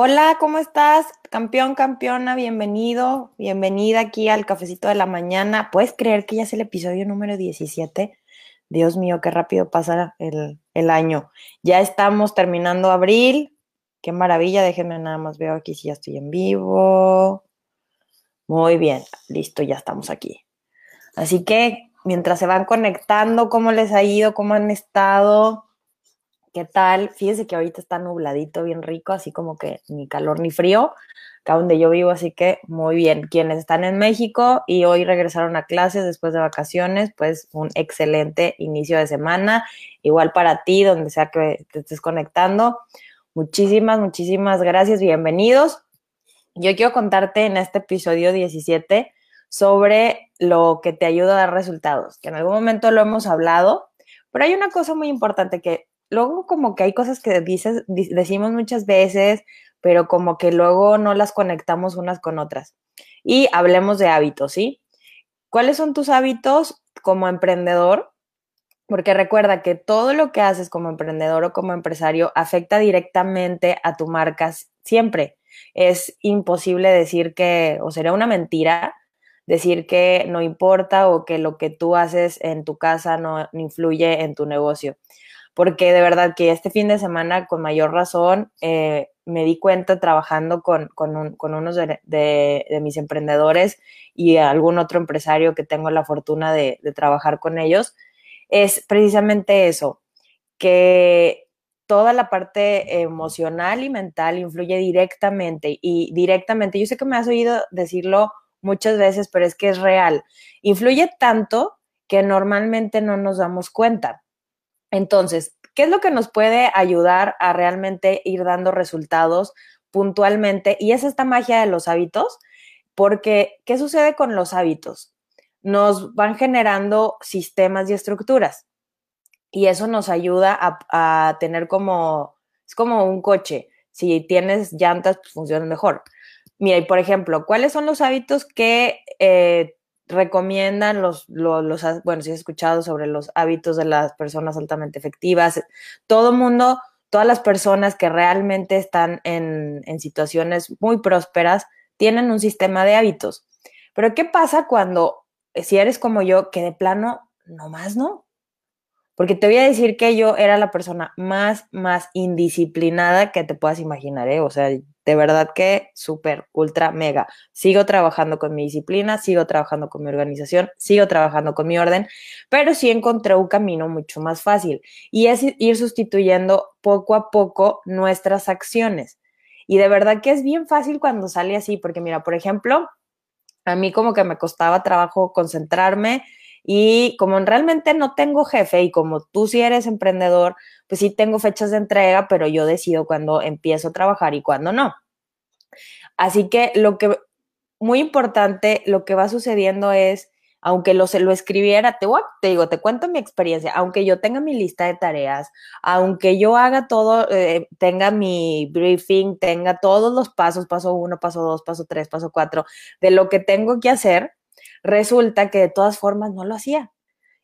Hola, ¿cómo estás? Campeón, campeona, bienvenido, bienvenida aquí al cafecito de la mañana. ¿Puedes creer que ya es el episodio número 17? Dios mío, qué rápido pasa el, el año. Ya estamos terminando abril. Qué maravilla, déjenme nada más veo aquí si ya estoy en vivo. Muy bien, listo, ya estamos aquí. Así que mientras se van conectando, ¿cómo les ha ido? ¿Cómo han estado? ¿Qué tal? Fíjense que ahorita está nubladito, bien rico, así como que ni calor ni frío, acá donde yo vivo, así que muy bien. Quienes están en México y hoy regresaron a clases después de vacaciones, pues un excelente inicio de semana. Igual para ti, donde sea que te estés conectando. Muchísimas, muchísimas gracias, bienvenidos. Yo quiero contarte en este episodio 17 sobre lo que te ayuda a dar resultados, que en algún momento lo hemos hablado, pero hay una cosa muy importante que luego como que hay cosas que dices, decimos muchas veces, pero como que luego no las conectamos unas con otras. Y hablemos de hábitos, ¿sí? ¿Cuáles son tus hábitos como emprendedor? Porque recuerda que todo lo que haces como emprendedor o como empresario afecta directamente a tu marca siempre. Es imposible decir que, o sería una mentira, decir que no importa o que lo que tú haces en tu casa no influye en tu negocio porque de verdad que este fin de semana, con mayor razón, eh, me di cuenta trabajando con, con, un, con unos de, de, mis emprendedores y algún otro empresario que tengo la fortuna de, de trabajar con ellos, es precisamente eso, que toda la parte emocional y mental influye directamente y directamente, yo sé que me has oído decirlo muchas veces, pero es que es real, influye tanto que normalmente no nos damos cuenta. Entonces, ¿qué es lo que nos puede ayudar a realmente ir dando resultados puntualmente? Y es esta magia de los hábitos, porque ¿qué sucede con los hábitos? Nos van generando sistemas y estructuras y eso nos ayuda a, tener como, es como un coche. Si tienes llantas, pues funciona mejor. Mira, y por ejemplo, ¿cuáles son los hábitos que eh, recomiendan los, los, bueno, si has escuchado sobre los hábitos de las personas altamente efectivas, todo mundo, todas las personas que realmente están en, en situaciones muy prósperas tienen un sistema de hábitos. Pero ¿qué pasa cuando, si eres como yo, que de plano, nomás no? Porque te voy a decir que yo era la persona más, más indisciplinada que te puedas imaginar, ¿eh? O sea, de verdad que súper, ultra, mega. Sigo trabajando con mi disciplina, sigo trabajando con mi organización, sigo trabajando con mi orden, pero sí encontré un camino mucho más fácil y es ir sustituyendo poco a poco nuestras acciones. Y de verdad que es bien fácil cuando sale así, porque mira, por ejemplo, a mí como que me costaba trabajo concentrarme y como realmente no tengo jefe y como tú sí eres emprendedor, pues sí tengo fechas de entrega, pero yo decido cuándo empiezo a trabajar y cuándo no. Así que lo que, muy importante, lo que va sucediendo es, aunque lo, lo escribiera, te, te digo, te cuento mi experiencia, aunque yo tenga mi lista de tareas, aunque yo haga todo, eh, tenga mi briefing, tenga todos los pasos, paso uno, paso dos, paso tres, paso cuatro, de lo que tengo que hacer, Resulta que de todas formas no lo hacía.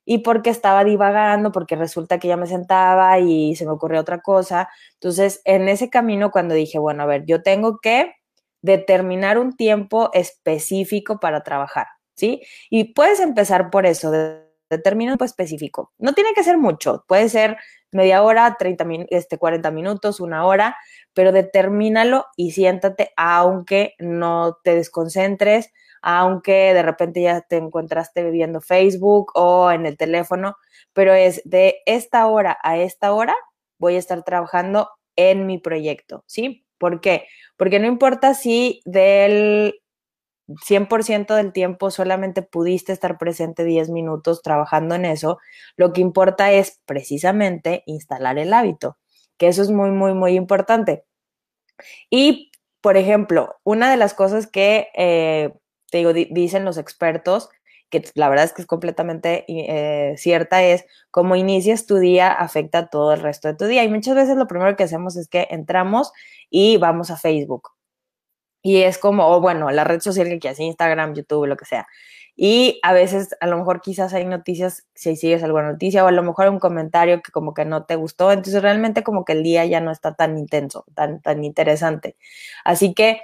Y porque estaba divagando, porque resulta que ya me sentaba y se me ocurrió otra cosa. Entonces, en ese camino, cuando dije, bueno, a ver, yo tengo que determinar un tiempo específico para trabajar, ¿sí? Y puedes empezar por eso, de determina un tiempo específico. No tiene que ser mucho, puede ser media hora, 30 este, 40 minutos, una hora, pero determínalo y siéntate, aunque no te desconcentres, aunque de repente ya te encontraste viendo Facebook o en el teléfono, pero es de esta hora a esta hora voy a estar trabajando en mi proyecto, ¿sí? ¿Por qué? Porque no importa si del 100% del tiempo solamente pudiste estar presente 10 minutos trabajando en eso, lo que importa es precisamente instalar el hábito, que eso es muy, muy, muy importante. Y, por ejemplo, una de las cosas que eh, te digo, dicen los expertos, que la verdad es que es completamente eh, cierta, es cómo inicias tu día afecta todo el resto de tu día. Y muchas veces lo primero que hacemos es que entramos y vamos a Facebook. Y es como, o bueno, la red social que quieras, Instagram, YouTube, lo que sea. y a veces, a lo mejor quizás hay noticias, si sigues alguna noticia, o a lo mejor un comentario que como que no te gustó. Entonces realmente como que el día ya no está tan intenso, tan, tan interesante. Así que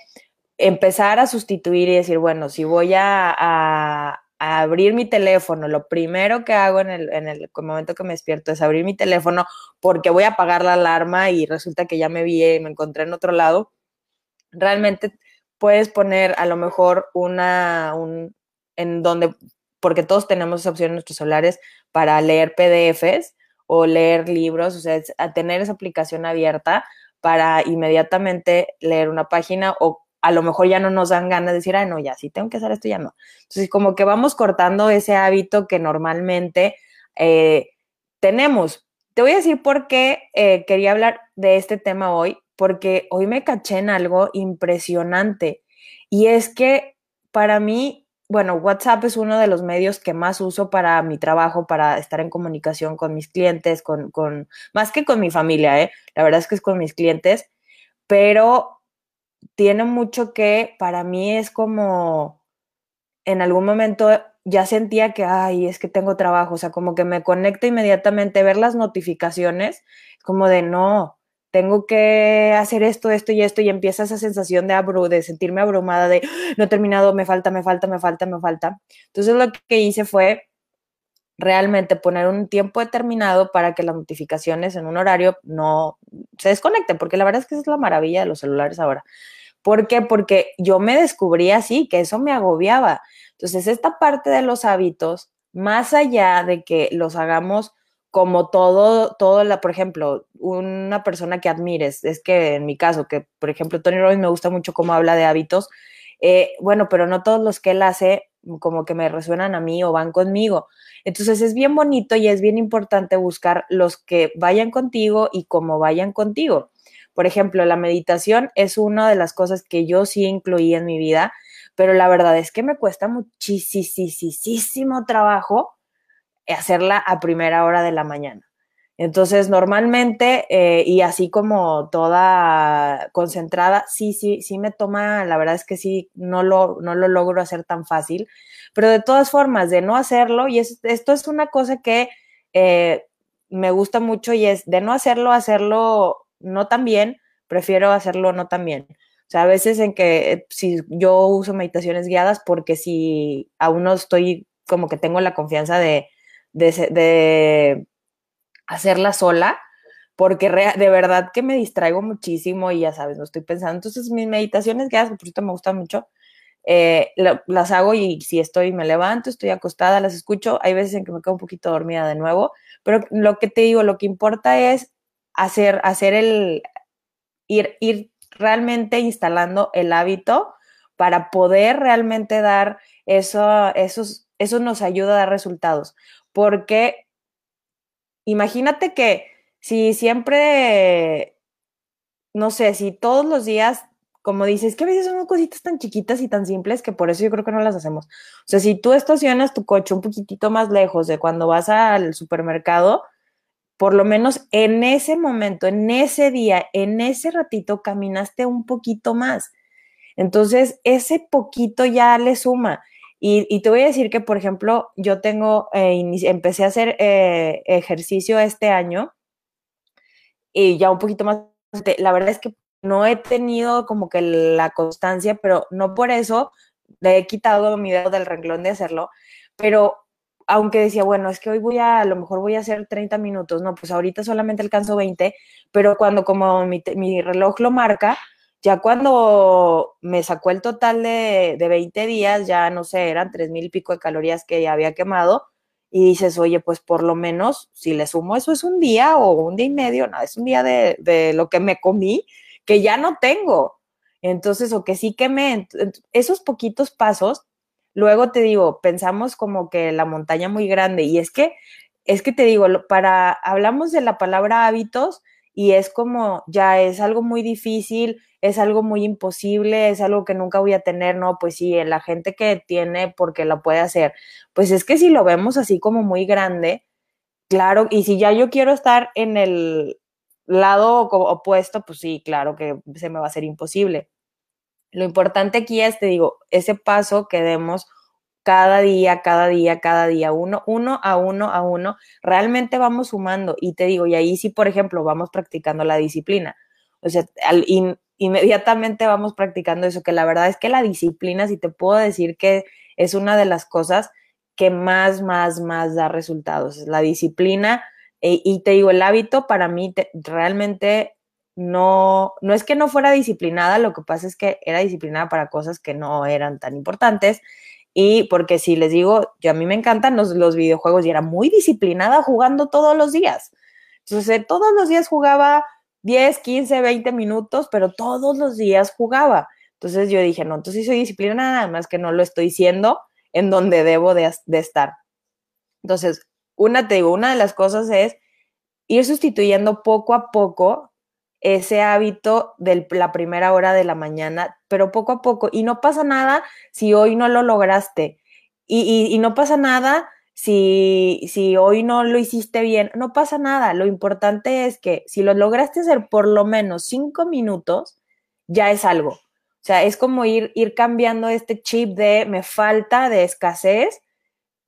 empezar a sustituir y decir, bueno, si voy a, abrir mi teléfono, lo primero que hago en el, en el momento que me despierto es abrir mi teléfono porque voy a apagar la alarma y resulta que ya me vi y me encontré en otro lado. Realmente puedes poner a lo mejor una, un, en donde, porque todos tenemos esa opción en nuestros celulares para leer PDFs o leer libros, o sea, a tener esa aplicación abierta para inmediatamente leer una página o a lo mejor ya no nos dan ganas de decir, ay, no, ya, sí tengo que hacer esto, ya no. Entonces, como que vamos cortando ese hábito que normalmente eh, tenemos. Te voy a decir por qué eh, quería hablar de este tema hoy, porque hoy me caché en algo impresionante y es que para mí, bueno, WhatsApp es uno de los medios que más uso para mi trabajo, para estar en comunicación con mis clientes, con, con más que con mi familia, ¿eh? La verdad es que es con mis clientes, pero tiene mucho que para mí es como en algún momento ya sentía que, ay, es que tengo trabajo, o sea, como que me conecta inmediatamente ver las notificaciones, como de no, tengo que hacer esto, esto y esto, y empieza esa sensación de, abru de sentirme abrumada, de no he terminado, me falta, me falta, me falta, me falta. Entonces lo que hice fue realmente poner un tiempo determinado para que las notificaciones en un horario no se desconecten, porque la verdad es que esa es la maravilla de los celulares ahora. ¿Por qué? Porque yo me descubrí así, que eso me agobiaba. Entonces, esta parte de los hábitos, más allá de que los hagamos como todo, todo la, por ejemplo, una persona que admires, es que en mi caso, que por ejemplo Tony Robbins me gusta mucho cómo habla de hábitos, eh, bueno, pero no todos los que él hace como que me resuenan a mí o van conmigo. Entonces es bien bonito y es bien importante buscar los que vayan contigo y cómo vayan contigo. Por ejemplo, la meditación es una de las cosas que yo sí incluí en mi vida, pero la verdad es que me cuesta muchísimo trabajo hacerla a primera hora de la mañana. Entonces, normalmente, eh, y así como toda concentrada, sí, sí, sí me toma, la verdad es que sí, no lo, no lo logro hacer tan fácil, pero de todas formas, de no hacerlo, y esto es una cosa que eh, me gusta mucho y es de no hacerlo, hacerlo no tan bien, prefiero hacerlo no tan bien. O sea, a veces en que eh, si yo uso meditaciones guiadas, porque si aún no estoy como que tengo la confianza de, de, hacerla sola, porque de verdad que me distraigo muchísimo y ya sabes, no estoy pensando. Entonces, mis meditaciones guiadas, por cierto, me gustan mucho, eh, las hago y si estoy, me levanto, estoy acostada, las escucho. Hay veces en que me quedo un poquito dormida de nuevo, pero lo que te digo, lo que importa es hacer, hacer el, ir, ir realmente instalando el hábito para poder realmente dar eso, esos, eso nos ayuda a dar resultados porque imagínate que si siempre, no sé, si todos los días, como dices, que a veces son cositas tan chiquitas y tan simples que por eso yo creo que no las hacemos. O sea, si tú estacionas tu coche un poquitito más lejos de cuando vas al supermercado, por lo menos en ese momento, en ese día, en ese ratito, caminaste un poquito más. Entonces, ese poquito ya le suma. Y, te voy a decir que, por ejemplo, yo tengo, eh, empecé a hacer eh, ejercicio este año y ya un poquito más, la verdad es que no he tenido como que la constancia, pero no por eso le he quitado mi dedo del renglón de hacerlo, pero aunque decía, bueno, es que hoy voy a, a lo mejor voy a hacer 30 minutos, no, pues ahorita solamente alcanzo 20, pero cuando como mi, mi reloj lo marca, ya cuando me sacó el total de, de 20 días, ya no sé, eran tres mil y pico de calorías que ya había quemado. Y dices, oye, pues por lo menos si le sumo eso es un día o un día y medio, no, es un día de, de lo que me comí, que ya no tengo. Entonces, o que sí quemé, esos poquitos pasos, luego te digo, pensamos como que la montaña muy grande. Y es que, es que te digo, para, hablamos de la palabra hábitos y es como, ya es algo muy difícil, es algo muy imposible, es algo que nunca voy a tener, no, pues sí, la gente que tiene porque lo puede hacer. Pues es que si lo vemos así como muy grande, claro, y si ya yo quiero estar en el lado opuesto, pues sí, claro que se me va a hacer imposible. Lo importante aquí es, te digo, ese paso que demos cada día, cada día, cada día, uno, uno a uno a uno, realmente vamos sumando. Y te digo, y ahí sí, por ejemplo, vamos practicando la disciplina. O sea, al, inmediatamente vamos practicando eso, que la verdad es que la disciplina, si te puedo decir que es una de las cosas que más, más, más da resultados. La disciplina eh, y te digo, el hábito para mí realmente no, no es que no fuera disciplinada, lo que pasa es que era disciplinada para cosas que no eran tan importantes. Y porque si les digo, yo a mí me encantan los, los videojuegos y era muy disciplinada jugando todos los días. Entonces, todos los días jugaba 10, 15, 20 minutos, pero todos los días jugaba. Entonces yo dije, no, entonces soy disciplinada, nada más que no lo estoy siendo en donde debo de, estar. Entonces, una, te digo, una de las cosas es ir sustituyendo poco a poco ese hábito de la primera hora de la mañana, pero poco a poco. Y no pasa nada si hoy no lo lograste. Y, no pasa nada si, si hoy no lo hiciste bien. No pasa nada. Lo importante es que si lo lograste hacer por lo menos cinco minutos, ya es algo. O sea, es como ir, ir cambiando este chip de me falta, de escasez,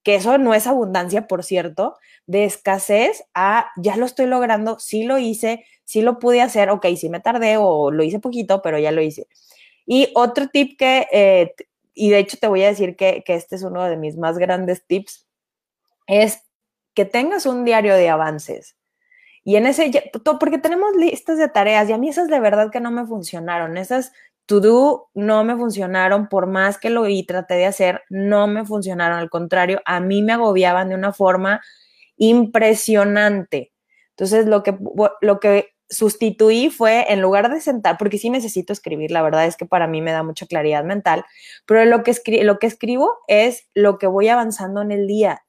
que eso no es abundancia, por cierto, de escasez a ya lo estoy logrando, sí lo hice, sí lo pude hacer, ok, sí me tardé o lo hice poquito, pero ya lo hice. Y otro tip que, eh, y de hecho te voy a decir que, que este es uno de mis más grandes tips, es que tengas un diario de avances. Y en ese, porque tenemos listas de tareas y a mí esas de verdad que no me funcionaron, esas to do no me funcionaron, por más que lo y traté de hacer, no me funcionaron. Al contrario, a mí me agobiaban de una forma impresionante. Entonces, lo que, lo que sustituí fue, en lugar de sentar, porque sí necesito escribir, la verdad es que para mí me da mucha claridad mental, pero lo que, lo que escribo es lo que voy avanzando en el día.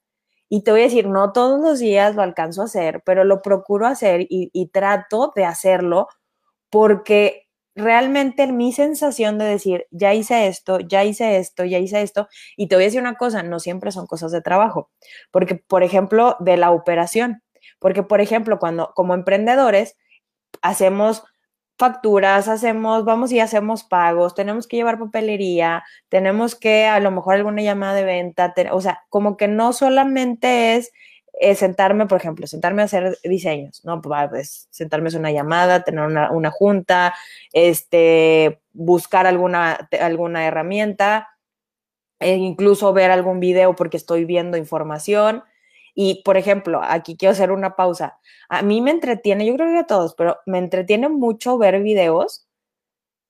Y te voy a decir, no todos los días lo alcanzo a hacer, pero lo procuro hacer y, trato de hacerlo porque realmente mi sensación de decir, ya hice esto, ya hice esto, ya hice esto, y te voy a decir una cosa, no siempre son cosas de trabajo, porque, por ejemplo, de la operación, porque, por ejemplo, cuando como emprendedores hacemos facturas, hacemos, vamos y hacemos pagos, tenemos que llevar papelería, tenemos que a lo mejor alguna llamada de venta, o sea, como que no solamente es sentarme, por ejemplo, sentarme a hacer diseños, ¿no? Pues, pues sentarme a una llamada, tener una, junta, este, buscar alguna, alguna herramienta, e incluso ver algún video porque estoy viendo información. Y, por ejemplo, aquí quiero hacer una pausa. A mí me entretiene, yo creo que a todos, pero me entretiene mucho ver videos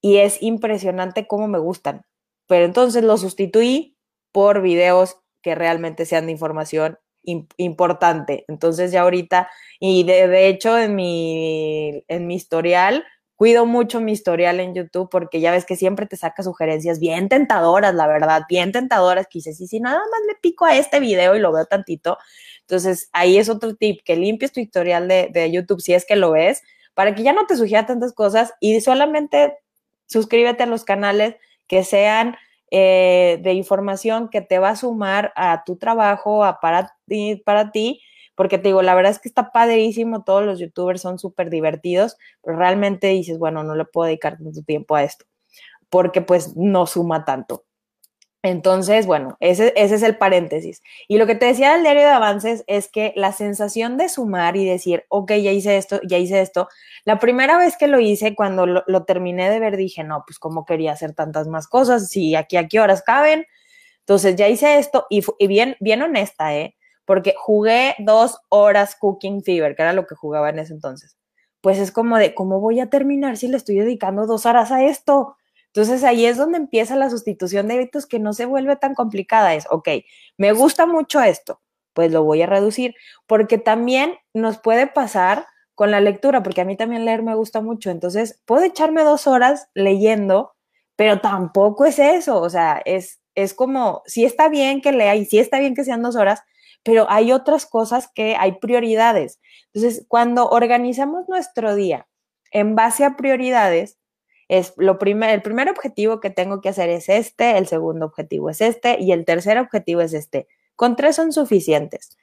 y es impresionante cómo me gustan. Pero entonces lo sustituí por videos que realmente sean de información importante. Entonces ya ahorita, y de, hecho en mi, en mi historial, cuido mucho mi historial en YouTube porque ya ves que siempre te saca sugerencias bien tentadoras, la verdad, bien tentadoras, que dices, y si nada más le pico a este video y lo veo tantito, entonces ahí es otro tip, que limpies tu historial de, YouTube si es que lo ves, para que ya no te sugiera tantas cosas y solamente suscríbete a los canales que sean eh, de información que te va a sumar a tu trabajo, a para ti, para ti, porque te digo, la verdad es que está padrísimo, todos los youtubers son súper divertidos, pero realmente dices, bueno, no le puedo dedicar tanto tiempo a esto, porque pues no suma tanto. Entonces, bueno, ese, es el paréntesis. Y lo que te decía del diario de avances es que la sensación de sumar y decir, ok, ya hice esto, ya hice esto, la primera vez que lo hice, cuando lo, terminé de ver, dije, no, pues cómo quería hacer tantas más cosas, si aquí a qué horas caben. Entonces ya hice esto y, y bien, bien honesta, ¿eh? Porque jugué dos horas Cooking Fever, que era lo que jugaba en ese entonces. Pues es como de, ¿cómo voy a terminar si le estoy dedicando dos horas a esto? Entonces ahí es donde empieza la sustitución de hábitos que no se vuelve tan complicada. Es, ok, me gusta mucho esto, pues lo voy a reducir, porque también nos puede pasar con la lectura, porque a mí también leer me gusta mucho. Entonces, puedo echarme dos horas leyendo, pero tampoco es eso. O sea, es, es como, sí está bien que lea y sí está bien que sean dos horas, pero hay otras cosas que hay prioridades. Entonces, cuando organizamos nuestro día en base a prioridades, es lo primer, el primer objetivo que tengo que hacer es este, el segundo objetivo es este y el tercer objetivo es este. Con tres son suficientes.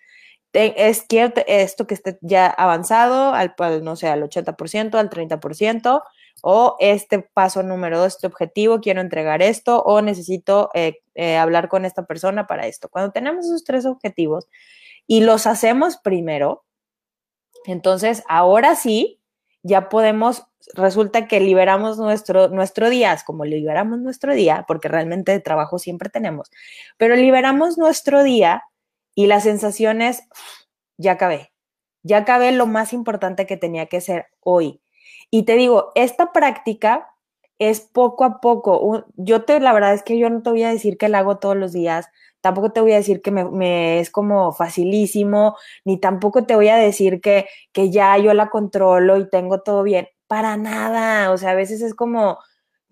Es quiero esto que esté ya avanzado al, no sé, al 80%, al 30%, o este paso número dos, este objetivo, quiero entregar esto, o necesito eh, eh, hablar con esta persona para esto. Cuando tenemos esos tres objetivos y los hacemos primero, entonces ahora sí, ya podemos, resulta que liberamos nuestro, nuestro día, como liberamos nuestro día, porque realmente de trabajo siempre tenemos, pero liberamos nuestro día y la sensación es, ya acabé, ya acabé lo más importante que tenía que ser hoy. Y te digo, esta práctica es poco a poco. Yo te, la verdad es que yo no te voy a decir que la hago todos los días, tampoco te voy a decir que me, es como facilísimo, ni tampoco te voy a decir que, que ya yo la controlo y tengo todo bien. Para nada. O sea, a veces es como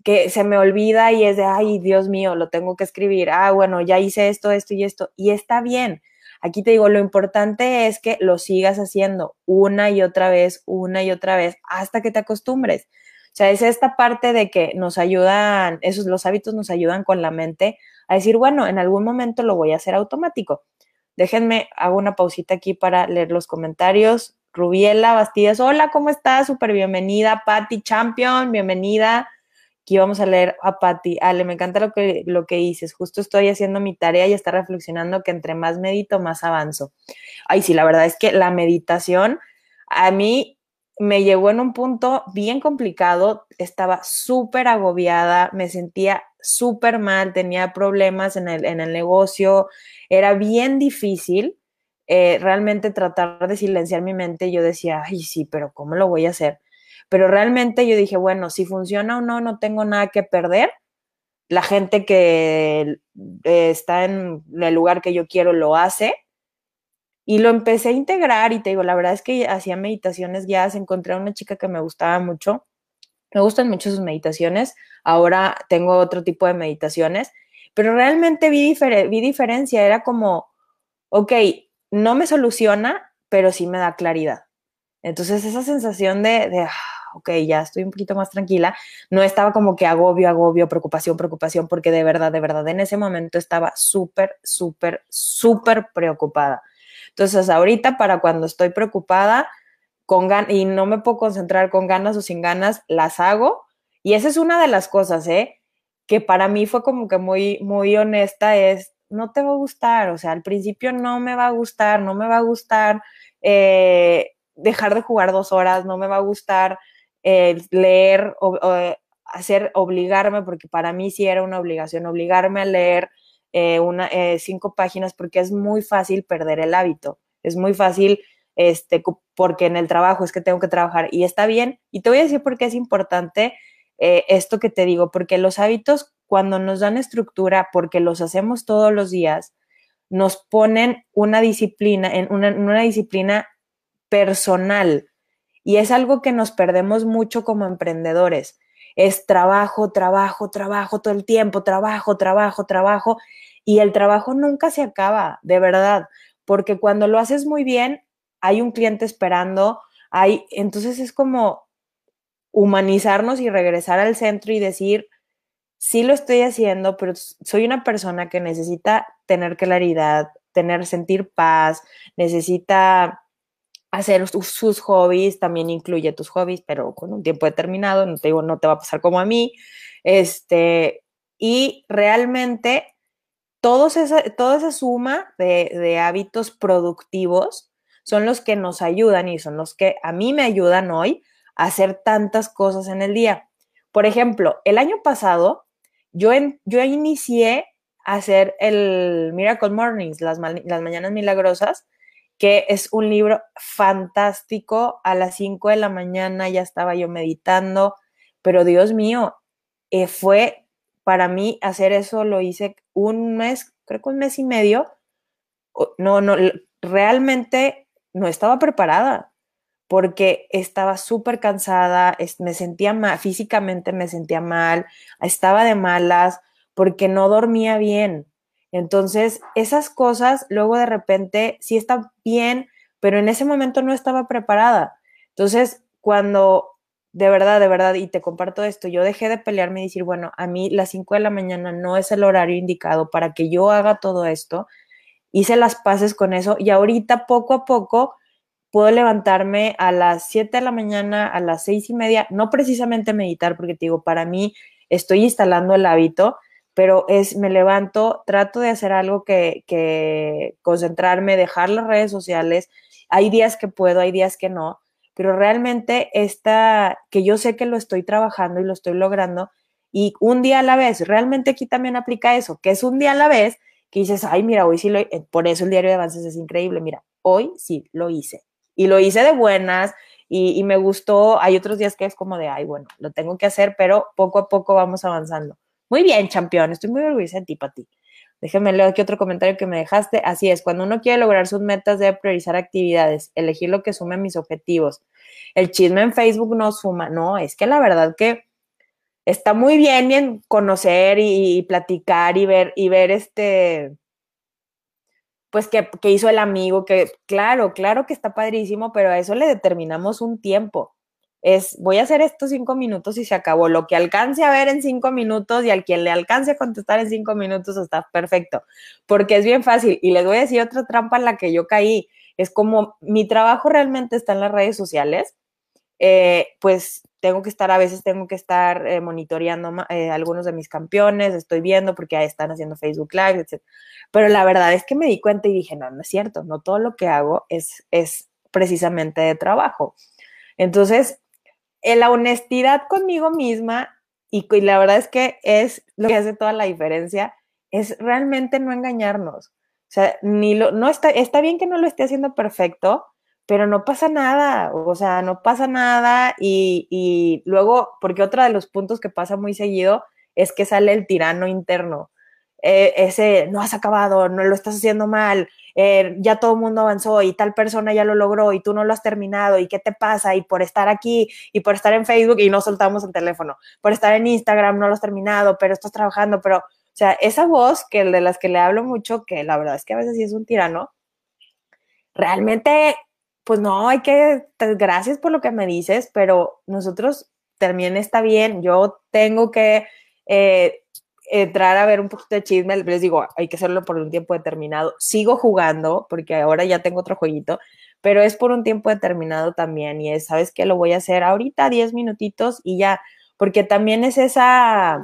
que se me olvida y es de, ay, Dios mío, lo tengo que escribir. Ah, bueno, ya hice esto, esto y esto. Y está bien. Aquí te digo, lo importante es que lo sigas haciendo una y otra vez, una y otra vez, hasta que te acostumbres. O sea, es esta parte de que nos ayudan, esos los hábitos nos ayudan con la mente a decir, bueno, en algún momento lo voy a hacer automático. Déjenme, hago una pausita aquí para leer los comentarios. Rubiela Bastidas, hola, ¿cómo estás? Súper bienvenida. Patty Champion, bienvenida. Aquí vamos a leer a Patti. Ale, me encanta lo que, lo que dices. Justo estoy haciendo mi tarea y está reflexionando que entre más medito, más avanzo. Ay, sí, la verdad es que la meditación a mí me llegó en un punto bien complicado. Estaba súper agobiada, me sentía súper mal, tenía problemas en el, en el negocio. Era bien difícil. Eh, realmente tratar de silenciar mi mente, yo decía, ay, sí, pero ¿cómo lo voy a hacer? Pero realmente yo dije, bueno, si funciona o no, no tengo nada que perder. La gente que eh, está en el lugar que yo quiero lo hace. Y lo empecé a integrar y te digo, la verdad es que hacía meditaciones guiadas, encontré a una chica que me gustaba mucho. Me gustan mucho sus meditaciones. Ahora tengo otro tipo de meditaciones, pero realmente vi, vi diferencia. Era como, ok, no me soluciona, pero sí me da claridad. Entonces esa sensación de, de ok, ya estoy un poquito más tranquila, no estaba como que agobio, agobio, preocupación, preocupación, porque de verdad, de verdad, en ese momento estaba súper, súper, súper preocupada. Entonces, ahorita para cuando estoy preocupada con y no me puedo concentrar con ganas o sin ganas, las hago. Y esa es una de las cosas, ¿eh? Que para mí fue como que muy, muy honesta, es, no te va a gustar, o sea, al principio no me va a gustar, no me va a gustar eh, dejar de jugar dos horas, no me va a gustar leer, o, hacer, obligarme, porque para mí sí era una obligación, obligarme a leer eh, una, eh, cinco páginas porque es muy fácil perder el hábito, es muy fácil, este, porque en el trabajo es que tengo que trabajar y está bien. Y te voy a decir por qué es importante eh, esto que te digo, porque los hábitos cuando nos dan estructura, porque los hacemos todos los días, nos ponen una disciplina, en una, una disciplina personal, y es algo que nos perdemos mucho como emprendedores. Es trabajo, trabajo, trabajo todo el tiempo, trabajo, trabajo, trabajo. Y el trabajo nunca se acaba, de verdad, porque cuando lo haces muy bien, hay un cliente esperando, hay, entonces es como humanizarnos y regresar al centro y decir, sí lo estoy haciendo, pero soy una persona que necesita tener claridad, tener, sentir paz, necesita hacer sus hobbies, también incluye tus hobbies, pero con un tiempo determinado, no te digo, no te va a pasar como a mí, este, y realmente esa, toda esa suma de, de hábitos productivos son los que nos ayudan y son los que a mí me ayudan hoy a hacer tantas cosas en el día. Por ejemplo, el año pasado yo, en, yo inicié a hacer el Miracle Mornings, las, las mañanas milagrosas, que es un libro fantástico. A las 5 de la mañana ya estaba yo meditando, pero Dios mío, eh, fue para mí hacer eso, lo hice un mes, creo que un mes y medio. No, no, realmente no estaba preparada porque estaba súper cansada, me sentía mal, físicamente me sentía mal, estaba de malas porque no dormía bien. Entonces, esas cosas luego de repente sí están bien, pero en ese momento no estaba preparada. Entonces, cuando de verdad, de verdad, y te comparto esto, yo dejé de pelearme y decir, bueno, a mí las 5 de la mañana no es el horario indicado para que yo haga todo esto. Hice las paces con eso y ahorita poco a poco puedo levantarme a las 7 de la mañana, a las seis y media, no precisamente meditar, porque te digo, para mí estoy instalando el hábito, pero es, me levanto, trato de hacer algo que, que concentrarme, dejar las redes sociales. Hay días que puedo, hay días que no, pero realmente esta, que yo sé que lo estoy trabajando y lo estoy logrando, y un día a la vez, realmente aquí también aplica eso, que es un día a la vez, que dices, ay, mira, hoy sí lo, eh, por eso el diario de avances es increíble, mira, hoy sí lo hice. Y lo hice de buenas y, y me gustó. Hay otros días que es como de, ay, bueno, lo tengo que hacer, pero poco a poco vamos avanzando. Muy bien, campeón, estoy muy orgullosa de ti, ti. Déjeme leer aquí otro comentario que me dejaste. Así es, cuando uno quiere lograr sus metas debe priorizar actividades, elegir lo que sume mis objetivos. El chisme en Facebook no suma, no, es que la verdad que está muy bien, bien conocer y, platicar y ver, y ver este, pues que, que, hizo el amigo, que claro, claro que está padrísimo, pero a eso le determinamos un tiempo. Es, voy a hacer estos cinco minutos y se acabó. Lo que alcance a ver en cinco minutos y al quien le alcance a contestar en cinco minutos está perfecto, porque es bien fácil. Y les voy a decir otra trampa en la que yo caí. Es como mi trabajo realmente está en las redes sociales, eh, pues tengo que estar, a veces tengo que estar eh, monitoreando eh, algunos de mis campeones, estoy viendo porque ahí están haciendo Facebook Live, etc. Pero la verdad es que me di cuenta y dije, no, no es cierto, no todo lo que hago es, es precisamente de trabajo. Entonces, en la honestidad conmigo misma, y, y, la verdad es que es lo que hace toda la diferencia, es realmente no engañarnos. O sea, ni lo, no está, está bien que no lo esté haciendo perfecto, pero no pasa nada, o sea, no pasa nada y, luego, porque otro de los puntos que pasa muy seguido es que sale el tirano interno, eh, ese, no has acabado, no lo estás haciendo mal, eh, ya todo el mundo avanzó y tal persona ya lo logró y tú no lo has terminado y qué te pasa y por estar aquí y por estar en Facebook y no soltamos el teléfono, por estar en Instagram no lo has terminado, pero estás trabajando, pero, o sea, esa voz que de las que le hablo mucho, que la verdad es que a veces sí es un tirano, realmente pues no, hay que, pues, gracias por lo que me dices, pero nosotros también está bien, yo tengo que eh, entrar a ver un poquito de chisme, les digo, hay que hacerlo por un tiempo determinado, sigo jugando, porque ahora ya tengo otro jueguito, pero es por un tiempo determinado también, y es, ¿sabes qué? Lo voy a hacer ahorita, 10 minutitos y ya, porque también es esa,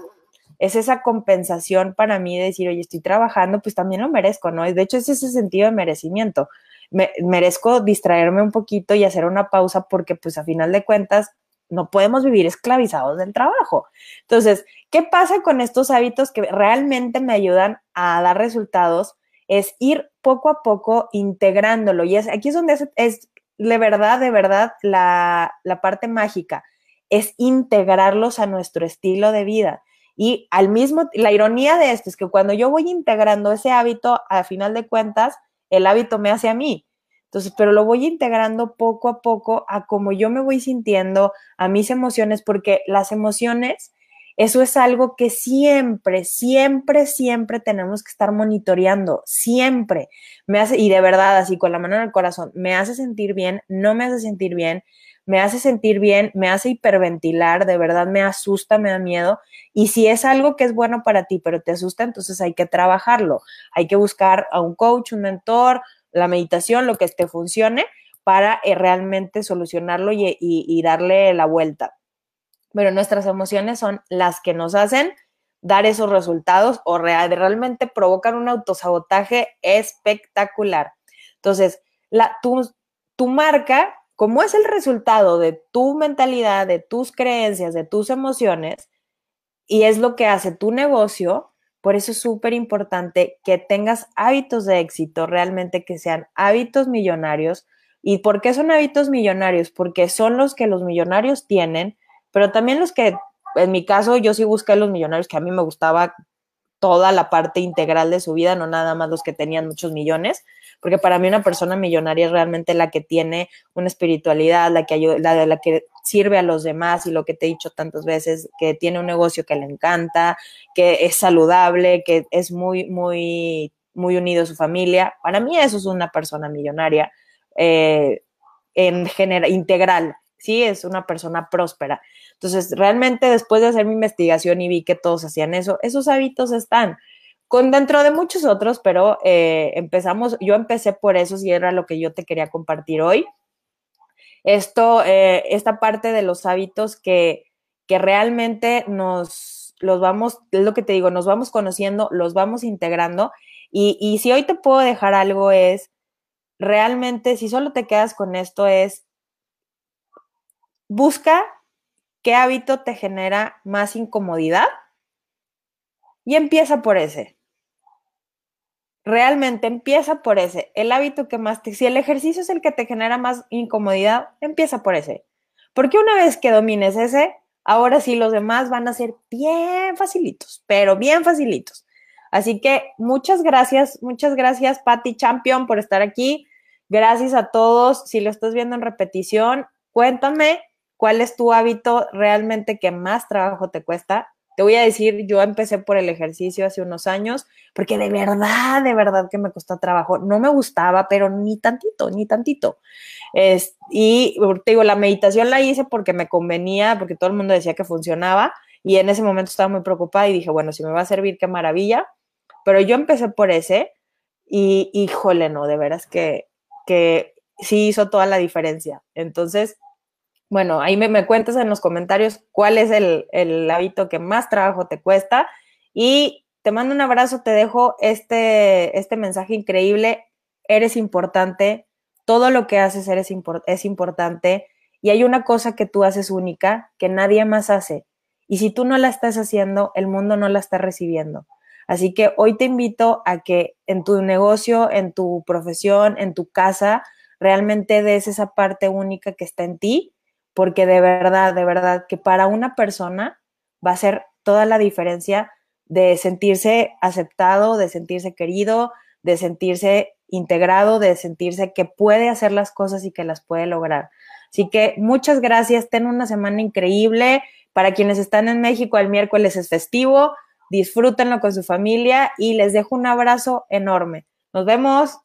es esa compensación para mí de decir, oye, estoy trabajando, pues también lo merezco, ¿no? De hecho, es ese sentido de merecimiento merezco distraerme un poquito y hacer una pausa porque pues a final de cuentas no podemos vivir esclavizados del trabajo. Entonces, ¿qué pasa con estos hábitos que realmente me ayudan a dar resultados? Es ir poco a poco integrándolo. Y es, aquí es donde es, de verdad, de verdad, la, la parte mágica, es integrarlos a nuestro estilo de vida. Y al mismo, la ironía de esto es que cuando yo voy integrando ese hábito, a final de cuentas, el hábito me hace a mí. Entonces, pero lo voy integrando poco a poco a cómo yo me voy sintiendo, a mis emociones, porque las emociones, eso es algo que siempre, siempre, siempre tenemos que estar monitoreando, siempre. Me hace, y de verdad, así con la mano en el corazón, me hace sentir bien, no me hace sentir bien, me hace sentir bien, me hace hiperventilar, de verdad me asusta, me da miedo. Y si es algo que es bueno para ti, pero te asusta, entonces hay que trabajarlo. Hay que buscar a un coach, un mentor, la meditación, lo que te funcione para eh, realmente solucionarlo y, darle la vuelta. Pero nuestras emociones son las que nos hacen dar esos resultados o realmente provocan un autosabotaje espectacular. Entonces, tu marca como es el resultado de tu mentalidad, de tus creencias, de tus emociones, y es lo que hace tu negocio, por eso es súper importante que tengas hábitos de éxito, realmente que sean hábitos millonarios. ¿Y por qué son hábitos millonarios? Porque son los que los millonarios tienen, pero también los que, en mi caso, yo sí busqué los millonarios que a mí me gustaba toda la parte integral de su vida, no nada más los que tenían muchos millones, porque para mí una persona millonaria es realmente la que tiene una espiritualidad, la que ayuda, la, la que sirve a los demás y lo que te he dicho tantas veces, que tiene un negocio que le encanta, que es saludable, que es muy, muy, muy unido a su familia. Para mí eso es una persona millonaria eh, en general, integral, sí, es una persona próspera. Entonces, realmente después de hacer mi investigación y vi que todos hacían eso, esos hábitos están con dentro de muchos otros, pero eh, empezamos, yo empecé por eso y era lo que yo te quería compartir hoy. esto, eh, esta parte de los hábitos que, que realmente nos los vamos, es lo que te digo, nos vamos conociendo, los vamos integrando. Y, y si hoy te puedo dejar algo es, realmente, si solo te quedas con esto, es busca qué hábito te genera más incomodidad y empieza por ese. Realmente empieza por ese. El hábito que más te... Si el ejercicio es el que te genera más incomodidad, empieza por ese. Porque una vez que domines ese, ahora sí los demás van a ser bien facilitos, pero bien facilitos. Así que muchas gracias, muchas gracias, Patty Champion, por estar aquí. Gracias a todos. Si lo estás viendo en repetición, cuéntame cuál es tu hábito realmente que más trabajo te cuesta. Te voy a decir, yo empecé por el ejercicio hace unos años, porque de verdad, de verdad que me costó trabajo. No me gustaba, pero ni tantito, ni tantito. Y te digo, la meditación la hice porque me convenía, porque todo el mundo decía que funcionaba, y en ese momento estaba muy preocupada y dije, bueno, si me va a servir, qué maravilla. Pero yo empecé por ese, y híjole, no, de veras que, que sí hizo toda la diferencia. Entonces, bueno, ahí me, cuentas en los comentarios cuál es el, el, hábito que más trabajo te cuesta. Y te mando un abrazo, te dejo este, este mensaje increíble. Eres importante, todo lo que haces eres es importante. Y hay una cosa que tú haces única que nadie más hace. Y si tú no la estás haciendo, el mundo no la está recibiendo. Así que hoy te invito a que en tu negocio, en tu profesión, en tu casa, realmente des esa parte única que está en ti porque de verdad, de verdad, que para una persona va a ser toda la diferencia de sentirse aceptado, de sentirse querido, de sentirse integrado, de sentirse que puede hacer las cosas y que las puede lograr. Así que muchas gracias, ten una semana increíble. Para quienes están en México, el miércoles es festivo, disfrútenlo con su familia y les dejo un abrazo enorme. Nos vemos.